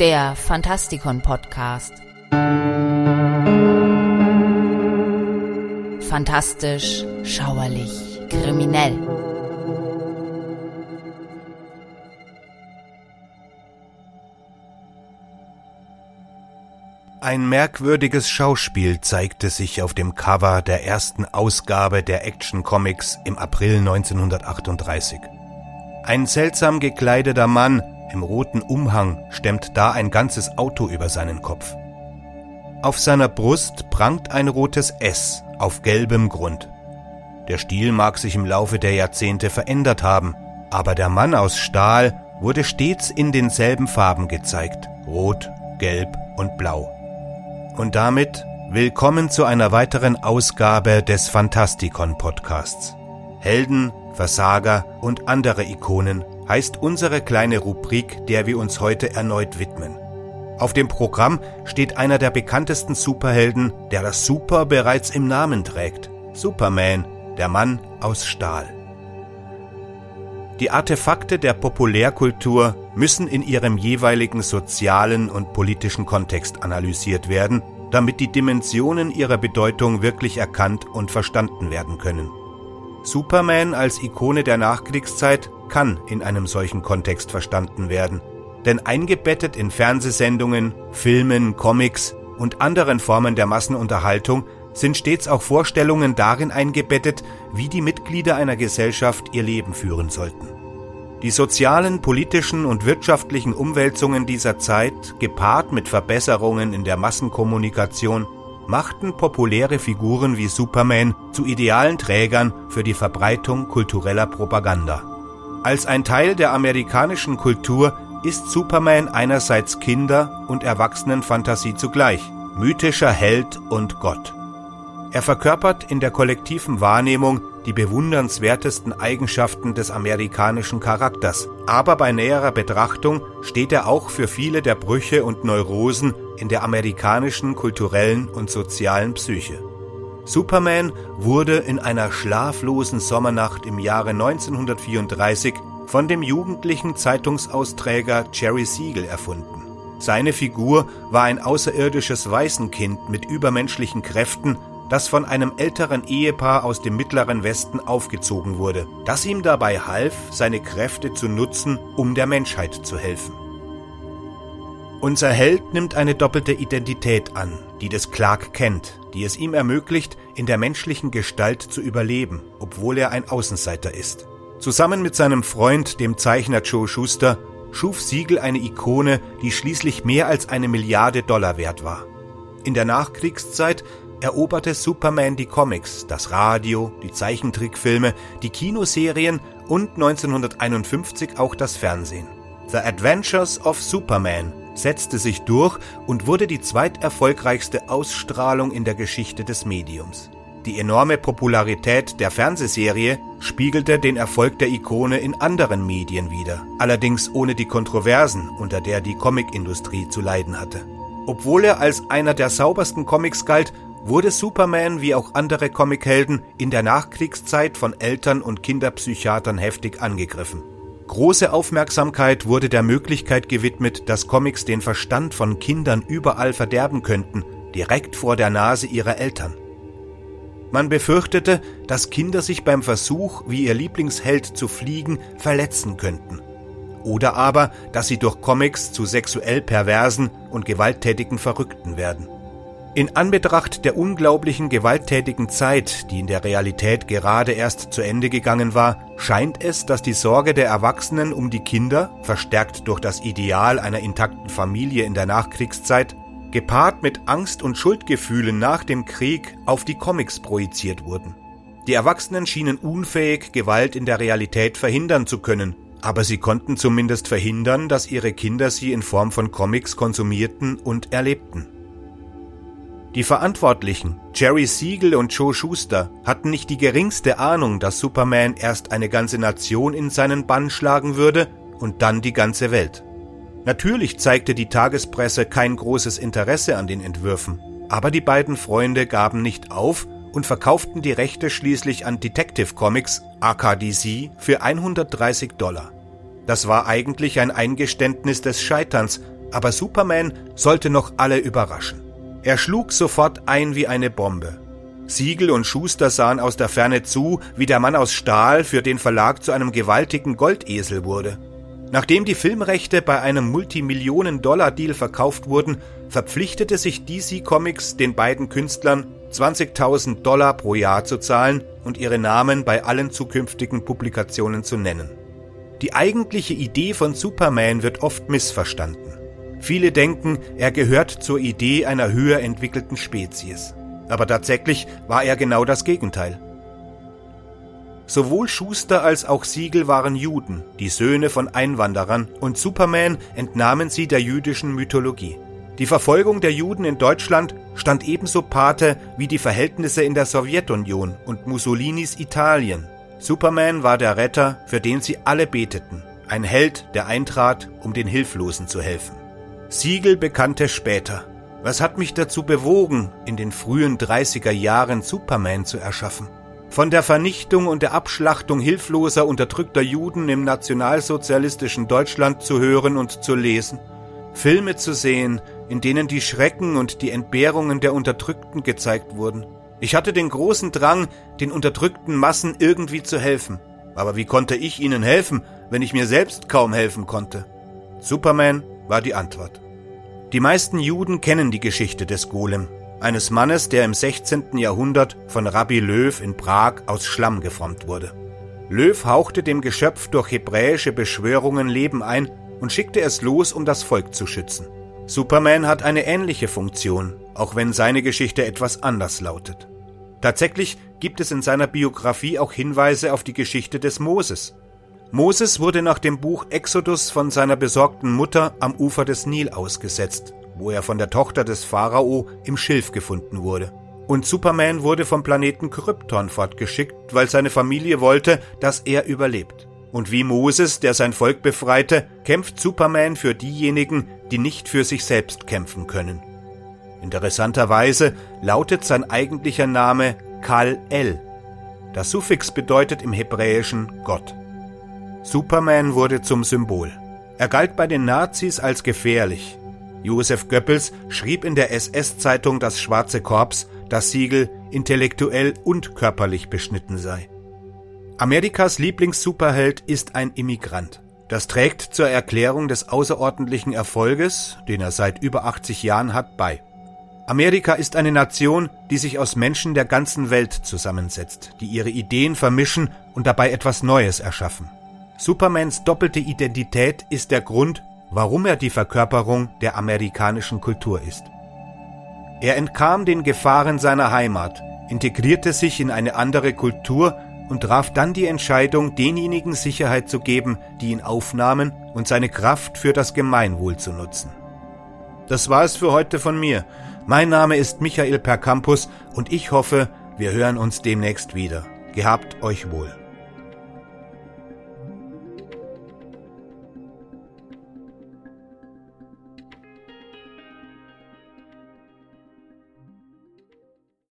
Der Fantastikon Podcast. Fantastisch, schauerlich, kriminell. Ein merkwürdiges Schauspiel zeigte sich auf dem Cover der ersten Ausgabe der Action Comics im April 1938. Ein seltsam gekleideter Mann im roten Umhang stemmt da ein ganzes Auto über seinen Kopf. Auf seiner Brust prangt ein rotes S auf gelbem Grund. Der Stil mag sich im Laufe der Jahrzehnte verändert haben, aber der Mann aus Stahl wurde stets in denselben Farben gezeigt, rot, gelb und blau. Und damit willkommen zu einer weiteren Ausgabe des Fantastikon Podcasts. Helden, Versager und andere Ikonen heißt unsere kleine Rubrik, der wir uns heute erneut widmen. Auf dem Programm steht einer der bekanntesten Superhelden, der das Super bereits im Namen trägt. Superman, der Mann aus Stahl. Die Artefakte der Populärkultur müssen in ihrem jeweiligen sozialen und politischen Kontext analysiert werden, damit die Dimensionen ihrer Bedeutung wirklich erkannt und verstanden werden können. Superman als Ikone der Nachkriegszeit kann in einem solchen Kontext verstanden werden, denn eingebettet in Fernsehsendungen, Filmen, Comics und anderen Formen der Massenunterhaltung sind stets auch Vorstellungen darin eingebettet, wie die Mitglieder einer Gesellschaft ihr Leben führen sollten. Die sozialen, politischen und wirtschaftlichen Umwälzungen dieser Zeit, gepaart mit Verbesserungen in der Massenkommunikation, machten populäre Figuren wie Superman zu idealen Trägern für die Verbreitung kultureller Propaganda. Als ein Teil der amerikanischen Kultur ist Superman einerseits Kinder- und Erwachsenenfantasie zugleich, mythischer Held und Gott. Er verkörpert in der kollektiven Wahrnehmung die bewundernswertesten Eigenschaften des amerikanischen Charakters, aber bei näherer Betrachtung steht er auch für viele der Brüche und Neurosen in der amerikanischen kulturellen und sozialen Psyche. Superman wurde in einer schlaflosen Sommernacht im Jahre 1934 von dem jugendlichen Zeitungsausträger Jerry Siegel erfunden. Seine Figur war ein außerirdisches Waisenkind mit übermenschlichen Kräften, das von einem älteren Ehepaar aus dem mittleren Westen aufgezogen wurde, das ihm dabei half, seine Kräfte zu nutzen, um der Menschheit zu helfen. Unser Held nimmt eine doppelte Identität an, die des Clark kennt, die es ihm ermöglicht, in der menschlichen Gestalt zu überleben, obwohl er ein Außenseiter ist. Zusammen mit seinem Freund, dem Zeichner Joe Schuster, schuf Siegel eine Ikone, die schließlich mehr als eine Milliarde Dollar wert war. In der Nachkriegszeit eroberte Superman die Comics, das Radio, die Zeichentrickfilme, die Kinoserien und 1951 auch das Fernsehen. The Adventures of Superman setzte sich durch und wurde die zweiterfolgreichste Ausstrahlung in der Geschichte des Mediums. Die enorme Popularität der Fernsehserie spiegelte den Erfolg der Ikone in anderen Medien wider, allerdings ohne die Kontroversen, unter der die Comicindustrie zu leiden hatte. Obwohl er als einer der saubersten Comics galt, wurde Superman wie auch andere Comichelden in der Nachkriegszeit von Eltern und Kinderpsychiatern heftig angegriffen. Große Aufmerksamkeit wurde der Möglichkeit gewidmet, dass Comics den Verstand von Kindern überall verderben könnten, direkt vor der Nase ihrer Eltern. Man befürchtete, dass Kinder sich beim Versuch, wie ihr Lieblingsheld zu fliegen, verletzen könnten. Oder aber, dass sie durch Comics zu sexuell perversen und gewalttätigen Verrückten werden. In Anbetracht der unglaublichen gewalttätigen Zeit, die in der Realität gerade erst zu Ende gegangen war, scheint es, dass die Sorge der Erwachsenen um die Kinder, verstärkt durch das Ideal einer intakten Familie in der Nachkriegszeit, gepaart mit Angst und Schuldgefühlen nach dem Krieg auf die Comics projiziert wurden. Die Erwachsenen schienen unfähig, Gewalt in der Realität verhindern zu können, aber sie konnten zumindest verhindern, dass ihre Kinder sie in Form von Comics konsumierten und erlebten. Die Verantwortlichen, Jerry Siegel und Joe Schuster, hatten nicht die geringste Ahnung, dass Superman erst eine ganze Nation in seinen Bann schlagen würde und dann die ganze Welt. Natürlich zeigte die Tagespresse kein großes Interesse an den Entwürfen, aber die beiden Freunde gaben nicht auf und verkauften die Rechte schließlich an Detective Comics, AKDC, für 130 Dollar. Das war eigentlich ein Eingeständnis des Scheiterns, aber Superman sollte noch alle überraschen. Er schlug sofort ein wie eine Bombe. Siegel und Schuster sahen aus der Ferne zu, wie der Mann aus Stahl für den Verlag zu einem gewaltigen Goldesel wurde. Nachdem die Filmrechte bei einem Multimillionen-Dollar-Deal verkauft wurden, verpflichtete sich DC Comics den beiden Künstlern 20.000 Dollar pro Jahr zu zahlen und ihre Namen bei allen zukünftigen Publikationen zu nennen. Die eigentliche Idee von Superman wird oft missverstanden. Viele denken, er gehört zur Idee einer höher entwickelten Spezies. Aber tatsächlich war er genau das Gegenteil. Sowohl Schuster als auch Siegel waren Juden, die Söhne von Einwanderern, und Superman entnahmen sie der jüdischen Mythologie. Die Verfolgung der Juden in Deutschland stand ebenso Pate wie die Verhältnisse in der Sowjetunion und Mussolinis Italien. Superman war der Retter, für den sie alle beteten, ein Held, der eintrat, um den Hilflosen zu helfen. Siegel bekannte später, was hat mich dazu bewogen, in den frühen 30er Jahren Superman zu erschaffen? Von der Vernichtung und der Abschlachtung hilfloser, unterdrückter Juden im nationalsozialistischen Deutschland zu hören und zu lesen, Filme zu sehen, in denen die Schrecken und die Entbehrungen der Unterdrückten gezeigt wurden, ich hatte den großen Drang, den unterdrückten Massen irgendwie zu helfen. Aber wie konnte ich ihnen helfen, wenn ich mir selbst kaum helfen konnte? Superman war die Antwort. Die meisten Juden kennen die Geschichte des Golem, eines Mannes, der im 16. Jahrhundert von Rabbi Löw in Prag aus Schlamm geformt wurde. Löw hauchte dem Geschöpf durch hebräische Beschwörungen Leben ein und schickte es los, um das Volk zu schützen. Superman hat eine ähnliche Funktion, auch wenn seine Geschichte etwas anders lautet. Tatsächlich gibt es in seiner Biografie auch Hinweise auf die Geschichte des Moses. Moses wurde nach dem Buch Exodus von seiner besorgten Mutter am Ufer des Nil ausgesetzt, wo er von der Tochter des Pharao im Schilf gefunden wurde. Und Superman wurde vom Planeten Krypton fortgeschickt, weil seine Familie wollte, dass er überlebt. Und wie Moses, der sein Volk befreite, kämpft Superman für diejenigen, die nicht für sich selbst kämpfen können. Interessanterweise lautet sein eigentlicher Name Kal-El. Das Suffix bedeutet im Hebräischen Gott. Superman wurde zum Symbol. Er galt bei den Nazis als gefährlich. Josef Goebbels schrieb in der SS-Zeitung Das Schwarze Korps, dass Siegel intellektuell und körperlich beschnitten sei. Amerikas Lieblings-Superheld ist ein Immigrant. Das trägt zur Erklärung des außerordentlichen Erfolges, den er seit über 80 Jahren hat, bei. Amerika ist eine Nation, die sich aus Menschen der ganzen Welt zusammensetzt, die ihre Ideen vermischen und dabei etwas Neues erschaffen. Supermans doppelte Identität ist der Grund, warum er die Verkörperung der amerikanischen Kultur ist. Er entkam den Gefahren seiner Heimat, integrierte sich in eine andere Kultur und traf dann die Entscheidung, denjenigen Sicherheit zu geben, die ihn aufnahmen und seine Kraft für das Gemeinwohl zu nutzen. Das war es für heute von mir. Mein Name ist Michael Percampus und ich hoffe, wir hören uns demnächst wieder. Gehabt euch wohl.